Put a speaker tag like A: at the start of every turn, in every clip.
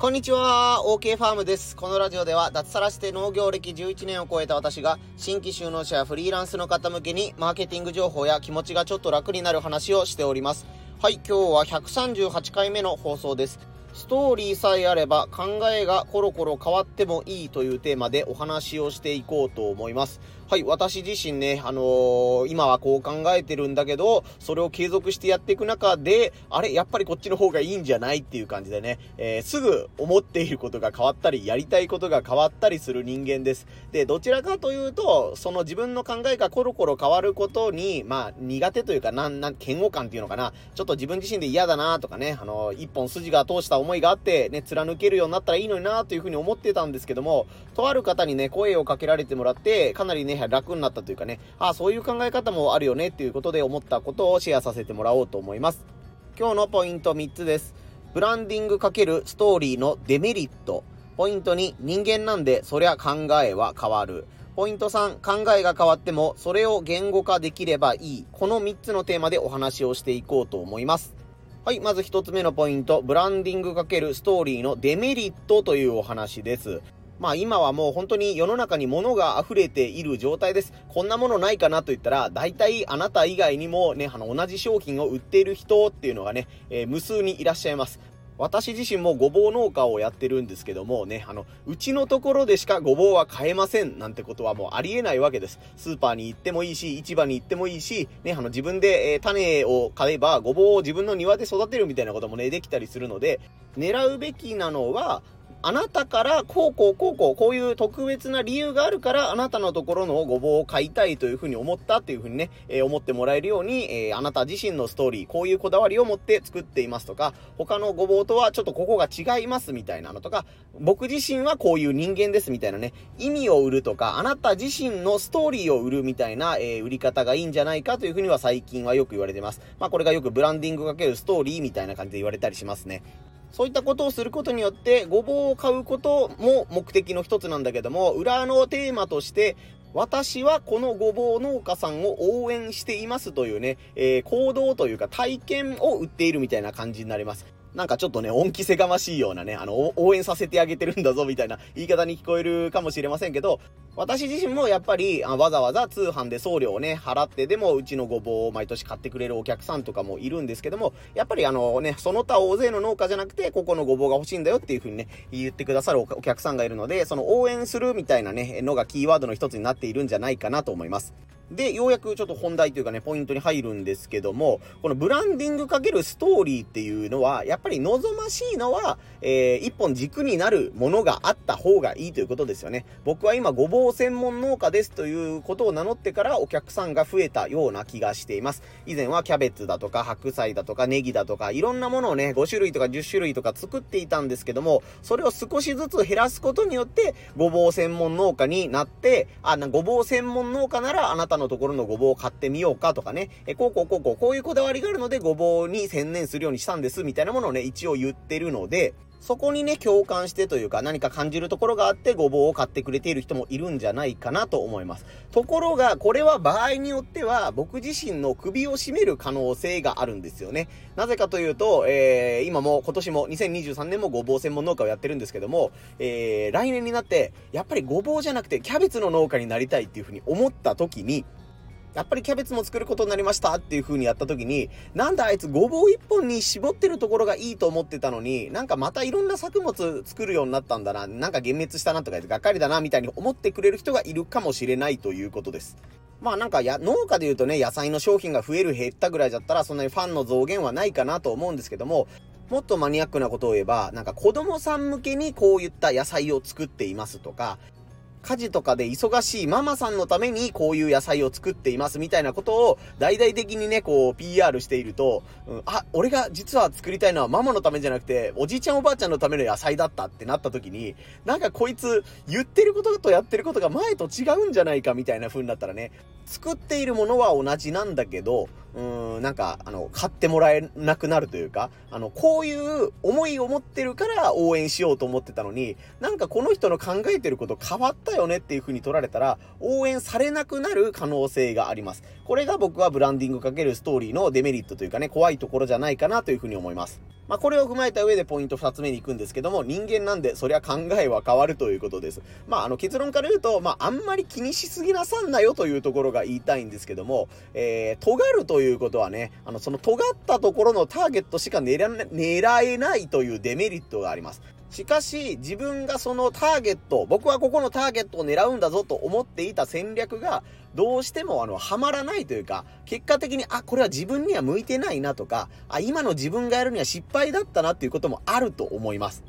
A: こんにちは、OK ファームです。このラジオでは脱サラして農業歴11年を超えた私が新規就農者やフリーランスの方向けにマーケティング情報や気持ちがちょっと楽になる話をしております。はい、今日は138回目の放送です。ストーリーさえあれば考えがコロコロ変わってもいいというテーマでお話をしていこうと思います。はい、私自身ね、あのー、今はこう考えてるんだけど、それを継続してやっていく中で、あれ、やっぱりこっちの方がいいんじゃないっていう感じでね、えー、すぐ思っていることが変わったり、やりたいことが変わったりする人間です。で、どちらかというと、その自分の考えがコロコロ変わることに、まあ、苦手というか、なん、なん、嫌悪感っていうのかな、ちょっと自分自身で嫌だなとかね、あのー、一本筋が通した思いがあって、ね、貫けるようになったらいいのになというふうに思ってたんですけども、とある方にね、声をかけられてもらって、かなりね、楽になったというかね、ああ、そういう考え方もあるよねっていうことで思ったことをシェアさせてもらおうと思います。今日のポイント3つです。ブランディング×ストーリーのデメリット。ポイント2、人間なんでそりゃ考えは変わる。ポイント3、考えが変わってもそれを言語化できればいい。この3つのテーマでお話をしていこうと思います。はい、まず1つ目のポイント、ブランディング×ストーリーのデメリットというお話です。まあ今はもう本当に世の中に物が溢れている状態です。こんなものないかなと言ったら、大体あなた以外にもね、あの同じ商品を売っている人っていうのがね、えー、無数にいらっしゃいます。私自身もごぼう農家をやってるんですけどもね、あの、うちのところでしかごぼうは買えませんなんてことはもうありえないわけです。スーパーに行ってもいいし、市場に行ってもいいし、ね、あの、自分で、えー、種を買えばごぼうを自分の庭で育てるみたいなこともね、できたりするので、狙うべきなのは、あなたからこうこうこうこう、こういう特別な理由があるから、あなたのところのごぼうを買いたいというふうに思ったっていうふうにね、えー、思ってもらえるように、えー、あなた自身のストーリー、こういうこだわりを持って作っていますとか、他のごぼうとはちょっとここが違いますみたいなのとか、僕自身はこういう人間ですみたいなね、意味を売るとか、あなた自身のストーリーを売るみたいな、えー、売り方がいいんじゃないかというふうには最近はよく言われてます。まあこれがよくブランディングかけるストーリーみたいな感じで言われたりしますね。そういったことをすることによって、ごぼうを買うことも目的の一つなんだけども、裏のテーマとして、私はこのごぼう農家さんを応援していますというね、えー、行動というか体験を売っているみたいな感じになります。なんかちょっとね、恩着せがましいようなね、あの、応援させてあげてるんだぞみたいな言い方に聞こえるかもしれませんけど、私自身もやっぱりあわざわざ通販で送料をね、払ってでもうちのごぼうを毎年買ってくれるお客さんとかもいるんですけども、やっぱりあのね、その他大勢の農家じゃなくて、ここのごぼうが欲しいんだよっていう風にね、言ってくださるお客さんがいるので、その応援するみたいなね、のがキーワードの一つになっているんじゃないかなと思います。で、ようやくちょっと本題というかね、ポイントに入るんですけども、このブランディングかけるストーリーっていうのは、やっぱり望ましいのは、えー、一本軸になるものがあった方がいいということですよね。僕は今、ごぼう専門農家ですということを名乗ってからお客さんが増えたような気がしています。以前はキャベツだとか白菜だとかネギだとか、いろんなものをね、5種類とか10種類とか作っていたんですけども、それを少しずつ減らすことによって、ごぼう専門農家になって、あ、な、ごぼう専門農家ならあなたののところのごぼうを買ってみようかとかね、え、こうこうこうこう、こういうこだわりがあるのでごぼうに専念するようにしたんですみたいなものをね、一応言ってるので、そこにね、共感してというか、何か感じるところがあって、ごぼうを買ってくれている人もいるんじゃないかなと思います。ところが、これは場合によっては、僕自身の首を絞める可能性があるんですよね。なぜかというと、えー、今も、今年も、2023年もごぼう専門農家をやってるんですけども、えー、来年になって、やっぱりごぼうじゃなくて、キャベツの農家になりたいっていうふうに思った時に、やっぱりキャベツも作ることになりましたっていう風にやった時に、なんだあいつごぼう一本に絞ってるところがいいと思ってたのに、なんかまたいろんな作物作るようになったんだな、なんか幻滅したなとか言ってがっかりだなみたいに思ってくれる人がいるかもしれないということです。まあなんかや、農家で言うとね、野菜の商品が増える減ったぐらいだったら、そんなにファンの増減はないかなと思うんですけども、もっとマニアックなことを言えば、なんか子供さん向けにこういった野菜を作っていますとか、家事とかで忙しいママさんのためにこういう野菜を作っていますみたいなことを大々的にね、こう PR していると、うん、あ、俺が実は作りたいのはママのためじゃなくて、おじいちゃんおばあちゃんのための野菜だったってなった時に、なんかこいつ言ってることとやってることが前と違うんじゃないかみたいな風になったらね、作っているものは同じなんだけど、うーん、なんか、あの、買ってもらえなくなるというか、あの、こういう思いを持ってるから応援しようと思ってたのに、なんかこの人の考えてること変わったよねっていう風に取られたら、応援されなくなる可能性があります。これが僕はブランディングかけるストーリーのデメリットというかね、怖いところじゃないかなという風に思います。まあ、これを踏まえた上でポイント2つ目に行くんですけども、人間なんで、そりゃ考えは変わるということです。まあ、あの、結論から言うと、まあ、あんまり気にしすぎなさんなよというところが言いたいんですけども、えー、尖るということはね、あの、その尖ったところのターゲットしか狙えないというデメリットがあります。しかし、自分がそのターゲット、僕はここのターゲットを狙うんだぞと思っていた戦略が、どうしてもあの、はまらないというか、結果的に、あ、これは自分には向いてないなとか、あ、今の自分がやるには失敗だったなっていうこともあると思います。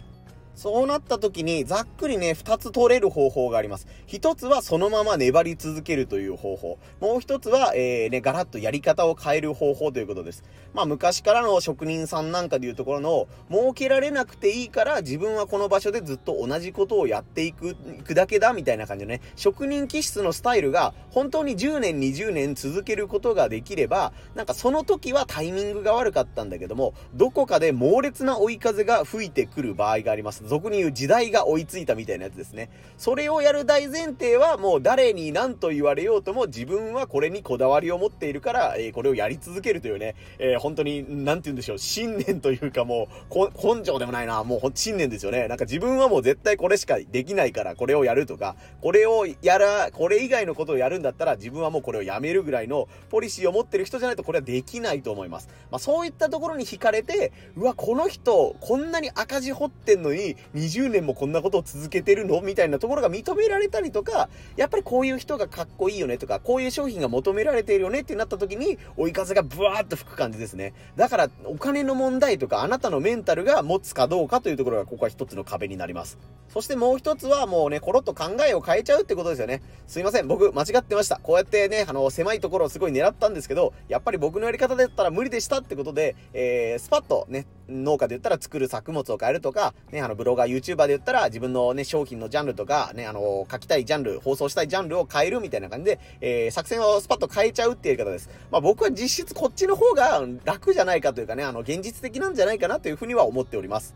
A: そうなった時に、ざっくりね、二つ取れる方法があります。一つはそのまま粘り続けるという方法。もう一つは、えー、ね、ガラッとやり方を変える方法ということです。まあ、昔からの職人さんなんかでいうところの、儲けられなくていいから、自分はこの場所でずっと同じことをやっていく、いくだけだ、みたいな感じのね、職人気質のスタイルが、本当に10年、20年続けることができれば、なんかその時はタイミングが悪かったんだけども、どこかで猛烈な追い風が吹いてくる場合があります。俗に言う時代が追いついたみたいなやつですね。それをやる大前提はもう誰に何と言われようとも自分はこれにこだわりを持っているから、えー、これをやり続けるというね、えー、本当に、なんて言うんでしょう、信念というかもう、根性でもないな、もう信念ですよね。なんか自分はもう絶対これしかできないからこれをやるとか、これをやら、これ以外のことをやるんだったら自分はもうこれをやめるぐらいのポリシーを持ってる人じゃないとこれはできないと思います。まあそういったところに惹かれて、うわ、この人、こんなに赤字掘ってんのに、20年もこんなことを続けてるの？みたいなところが認められたりとか、やっぱりこういう人がかっこいいよねとか、こういう商品が求められているよねってなった時に、追い風がブワーッと吹く感じですね。だから、お金の問題とか、あなたのメンタルが持つかどうかというところが、ここは一つの壁になります。そしてもう一つはもうね、コロッと考えを変えちゃうってことですよね。すいません、僕間違ってました。こうやってね、あの、狭いところをすごい狙ったんですけど、やっぱり僕のやり方だったら無理でしたってことで、えー、スパッとね、農家で言ったら作る作物を変えるとか、ね、あの、ブロガー、YouTuber で言ったら自分のね、商品のジャンルとか、ね、あの、書きたいジャンル、放送したいジャンルを変えるみたいな感じで、えー、作戦をスパッと変えちゃうっていうやり方です。まあ僕は実質こっちの方が楽じゃないかというかね、あの、現実的なんじゃないかなというふうには思っております。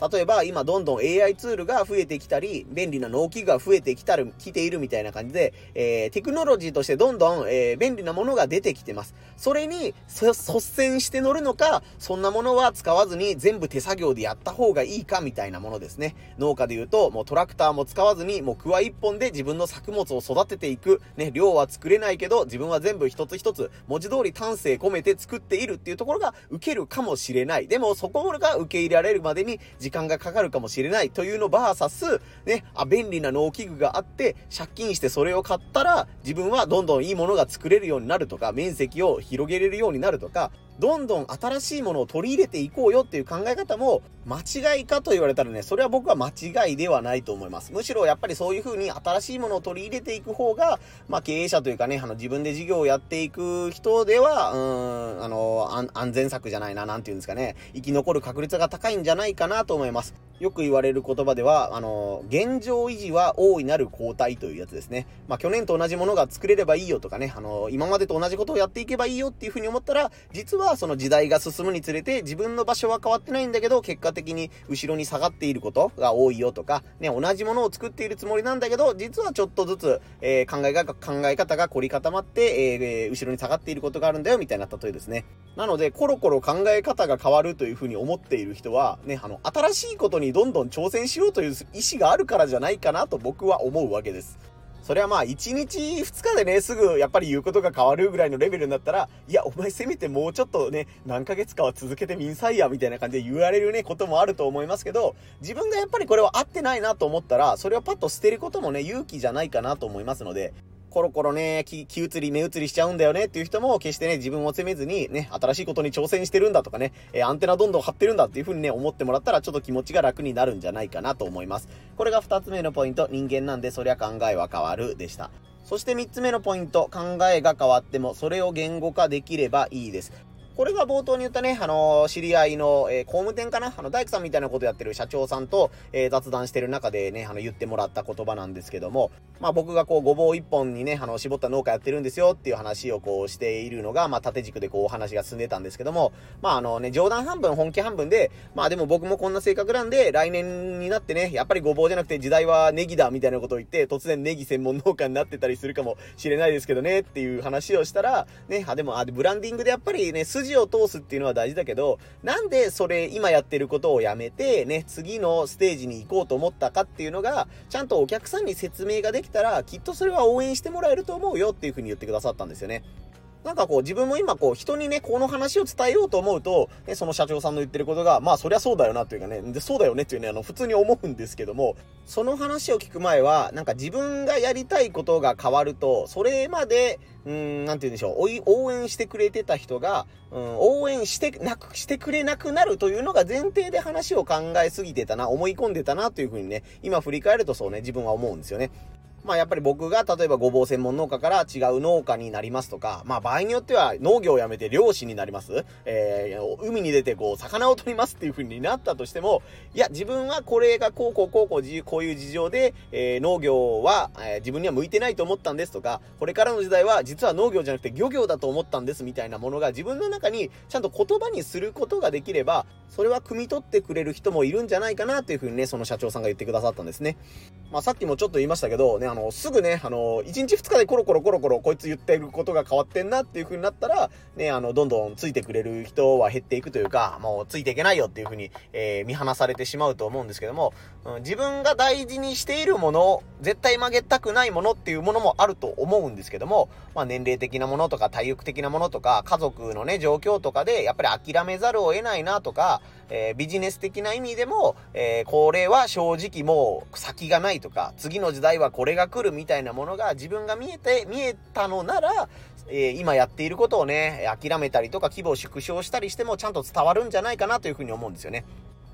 A: 例えば今どんどん AI ツールが増えてきたり、便利な農機具が増えてきたる、来ているみたいな感じで、えー、テクノロジーとしてどんどん、えー、便利なものが出てきてます。それに率先して乗るのか、そんなものは使わずに全部手作業でやった方がいいかみたいなものですね。農家で言うと、もうトラクターも使わずに、もうクワ一本で自分の作物を育てていく。ね、量は作れないけど、自分は全部一つ一つ、文字通り丹精込めて作っているっていうところが受けるかもしれない。でもそこが受け入れられるまでに時間がかかるかもしれないというのバーサス、ね、あ、便利な農機具があって、借金してそれを買ったら、自分はどんどんいいものが作れるようになるとか、面積を広げれるようになるとか、どんどん新しいものを取り入れていこうよっていう考え方も間違いかと言われたらね、それは僕は間違いではないと思います。むしろやっぱりそういう風に新しいものを取り入れていく方が、まあ経営者というかね、あの自分で事業をやっていく人では、うん、あの、安全策じゃないな、なんていうんですかね、生き残る確率が高いんじゃないかなと思います。よく言われる言葉では、あの、現状維持は大いなる交代というやつですね。まあ去年と同じものが作れればいいよとかね、あの、今までと同じことをやっていけばいいよっていう風に思ったら、実ははその時代が進むにつれて自分の場所は変わってないんだけど、結果的に後ろに下がっていることが多いよとか、ね、同じものを作っているつもりなんだけど、実はちょっとずつ、えー、考えが、考え方が凝り固まって、えー、後ろに下がっていることがあるんだよ、みたいな例えですね。なので、コロコロ考え方が変わるというふうに思っている人は、ね、あの、新しいことにどんどん挑戦しようという意思があるからじゃないかなと僕は思うわけです。それはまあ、1日2日でね、すぐやっぱり言うことが変わるぐらいのレベルになったら、いや、お前せめてもうちょっとね、何ヶ月かは続けてみんさいや、みたいな感じで言われるね、こともあると思いますけど、自分がやっぱりこれは合ってないなと思ったら、それをパッと捨てることもね、勇気じゃないかなと思いますので、コロコロね、気、気移り、目移りしちゃうんだよねっていう人も、決してね、自分を責めずに、ね、新しいことに挑戦してるんだとかね、えー、アンテナどんどん張ってるんだっていう風にね、思ってもらったら、ちょっと気持ちが楽になるんじゃないかなと思います。これが二つ目のポイント、人間なんで、そりゃ考えは変わるでした。そして3つ目のポイント、考えが変わっても、それを言語化できればいいです。これが冒頭に言ったね、あのー、知り合いの、えー、工務店かな？あの、大工さんみたいなことやってる社長さんと、えー、雑談してる中でね、あの、言ってもらった言葉なんですけども、まあ僕がこう、ごぼう一本にね、あの、絞った農家やってるんですよっていう話をこうしているのが、まあ縦軸でこう、お話が進んでたんですけども、まああのね、冗談半分、本気半分で、まあでも僕もこんな性格なんで、来年になってね、やっぱりごぼうじゃなくて時代はネギだみたいなことを言って、突然ネギ専門農家になってたりするかもしれないですけどね、っていう話をしたら、ね、あ、でも、あ、ブランディングでやっぱりね、筋筋を通すっていうのは大事だけど、なんでそれ今やってることをやめて、ね、次のステージに行こうと思ったかっていうのが、ちゃんとお客さんに説明ができたら、きっとそれは応援してもらえると思うよっていうふうに言ってくださったんですよね。なんかこう自分も今こう人にね、この話を伝えようと思うと、ね、その社長さんの言ってることが、まあそりゃそうだよなっていうかね、で、そうだよねっていうね、あの、普通に思うんですけども、その話を聞く前は、なんか自分がやりたいことが変わると、それまで、うん、なんて言うんでしょう、応援してくれてた人が、うん、応援してなく、してくれなくなるというのが前提で話を考えすぎてたな、思い込んでたなというふうにね、今振り返るとそうね、自分は思うんですよね。まあやっぱり僕が例えばごぼう専門農家から違う農家になりますとか、まあ場合によっては農業をやめて漁師になります。えー、海に出てこう魚を取りますっていう風になったとしても、いや自分はこれがこうこうこうこうこういう事情で、えー、農業は、えー、自分には向いてないと思ったんですとか、これからの時代は実は農業じゃなくて漁業だと思ったんですみたいなものが自分の中にちゃんと言葉にすることができれば、それは汲み取ってくれる人もいるんじゃないかなという風にね、その社長さんが言ってくださったんですね。まあさっきもちょっと言いましたけど、ね、あの、すぐね、あの、1日2日でコロコロコロコロこいつ言ってることが変わってんなっていう風になったら、ね、あの、どんどんついてくれる人は減っていくというか、もうついていけないよっていう風に、えー、見放されてしまうと思うんですけども、うん、自分が大事にしているもの、絶対曲げたくないものっていうものもあると思うんですけども、まあ年齢的なものとか体力的なものとか、家族のね、状況とかで、やっぱり諦めざるを得ないなとか、えー、ビジネス的な意味でも、えー、これは正直もう先がないとか、次の時代はこれがが来るみたいなものが自分が見えて、見えたのなら、えー、今やっていることをね、諦めたりとか規模を縮小したりしてもちゃんと伝わるんじゃないかなというふうに思うんですよね。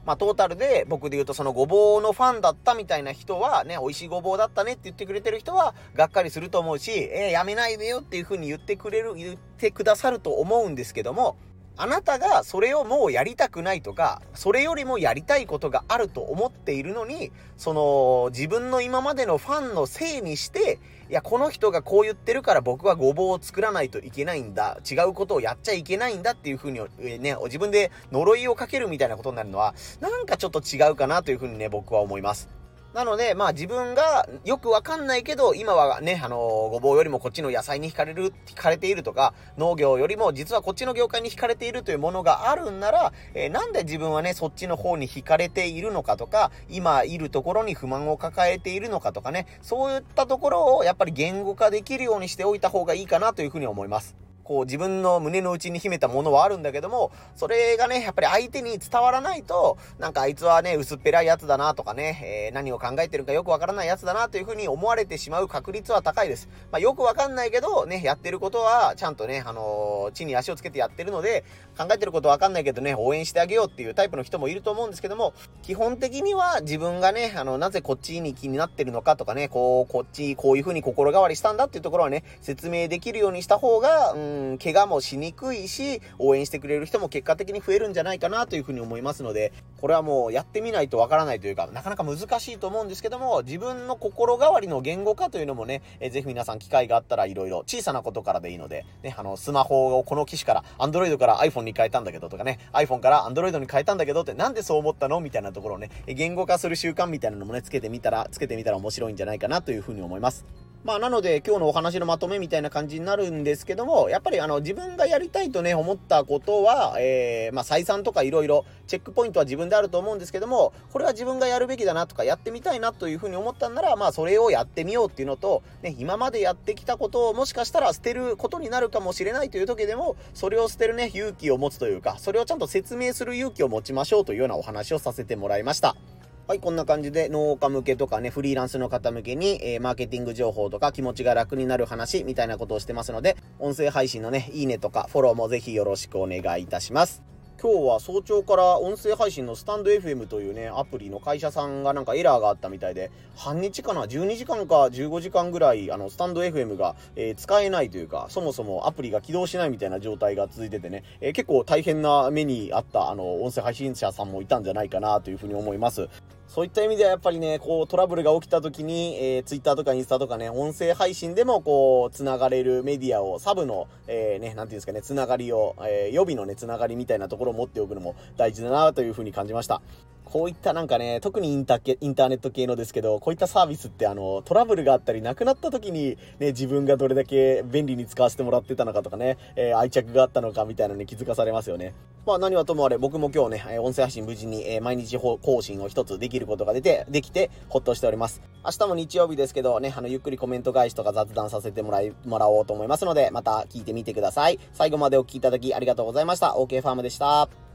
A: まあ、トータルで僕で言うとそのごぼうのファンだったみたいな人はね、美味しいごぼうだったねって言ってくれてる人はがっかりすると思うし、えー、やめないでよっていう風に言ってくれる、言ってくださると思うんですけども、あなたがそれをもうやりたくないとか、それよりもやりたいことがあると思っているのに、その自分の今までのファンのせいにして、いや、この人がこう言ってるから僕はごぼうを作らないといけないんだ。違うことをやっちゃいけないんだっていうふうに、ね、自分で呪いをかけるみたいなことになるのは、なんかちょっと違うかなというふうにね、僕は思います。なので、まあ自分がよくわかんないけど、今はね、あのー、ごぼうよりもこっちの野菜に惹かれる、惹かれているとか、農業よりも実はこっちの業界に惹かれているというものがあるんなら、えー、なんで自分はね、そっちの方に惹かれているのかとか、今いるところに不満を抱えているのかとかね、そういったところをやっぱり言語化できるようにしておいた方がいいかなというふうに思います。こう自分の胸の内に秘めたものはあるんだけども、それがね、やっぱり相手に伝わらないと、なんかあいつはね、薄っぺらいやつだなとかね、えー、何を考えてるかよくわからないやつだなというふうに思われてしまう確率は高いです。まあ、よくわかんないけど、ね、やってることは、ちゃんとね、あのー、地に足をつけてやってるので、考えてることわかんないけどね、応援してあげようっていうタイプの人もいると思うんですけども、基本的には自分がね、あの、なぜこっちに気になってるのかとかね、こう、こっち、こういうふうに心変わりしたんだっていうところはね、説明できるようにした方が、うん、ん怪我もしにくいし、応援してくれる人も結果的に増えるんじゃないかなというふうに思いますので、これはもうやってみないとわからないというか、なかなか難しいと思うんですけども、自分の心変わりの言語化というのもね、えー、ぜひ皆さん機会があったら色々小さなことからでいいので、ね、あの、スマホをこの機種から、Android から iPhone に変えたんだけどとかね、iPhone から Android に変えたんだけどってなんでそう思ったのみたいなところをね、言語化する習慣みたいなのもね、つけてみたら、つけてみたら面白いんじゃないかなというふうに思います。まあ、なので、今日のお話のまとめみたいな感じになるんですけども、やっぱりあの、自分がやりたいとね、思ったことは、えー、まあ、採算とかいろいろ、チェックポイントは自分であると思うんですけども、これは自分がやるべきだなとか、やってみたいなというふうに思ったんなら、まあ、それをやってみようっていうのと、ね、今までやってきたことをもしかしたら捨てることになるかもしれないという時でも、それを捨てるね、勇気を持つというか、それをちゃんと説明する勇気を持ちましょうというようなお話をさせてもらいました。はい、こんな感じで農家向けとかね、フリーランスの方向けに、えー、マーケティング情報とか気持ちが楽になる話みたいなことをしてますので、音声配信のね、いいねとかフォローもぜひよろしくお願いいたします。今日は早朝から音声配信のスタンド FM というね、アプリの会社さんがなんかエラーがあったみたいで、半日かな ?12 時間か？15時間ぐらい、あの、スタンド FM が、えー、使えないというか、そもそもアプリが起動しないみたいな状態が続いててね、えー、結構大変な目にあった、あの、音声配信者さんもいたんじゃないかなというふうに思います。そういった意味ではやっぱりね、こうトラブルが起きた時に、えー、Twitter とかインスタとかね、音声配信でもこう、繋がれるメディアを、サブの、えー、ね、なんていうんですかね、繋がりを、えー、予備のね、繋がりみたいなところを持っておくのも大事だなというふうに感じました。こういったなんかね、特にインタインターネット系のですけど、こういったサービスってあの、トラブルがあったり、なくなった時にね、自分がどれだけ便利に使わせてもらってたのかとかね、えー、愛着があったのかみたいなね、気づかされますよね。まあ何はともあれ、僕も今日ね、音声配信無事に、え、毎日更新を一つできることが出て、できて、ほっとしております。明日も日曜日ですけどね、あの、ゆっくりコメント返しとか雑談させてもらい、もらおうと思いますので、また聞いてみてください。最後までお聴きいただきありがとうございました。OK ファームでした。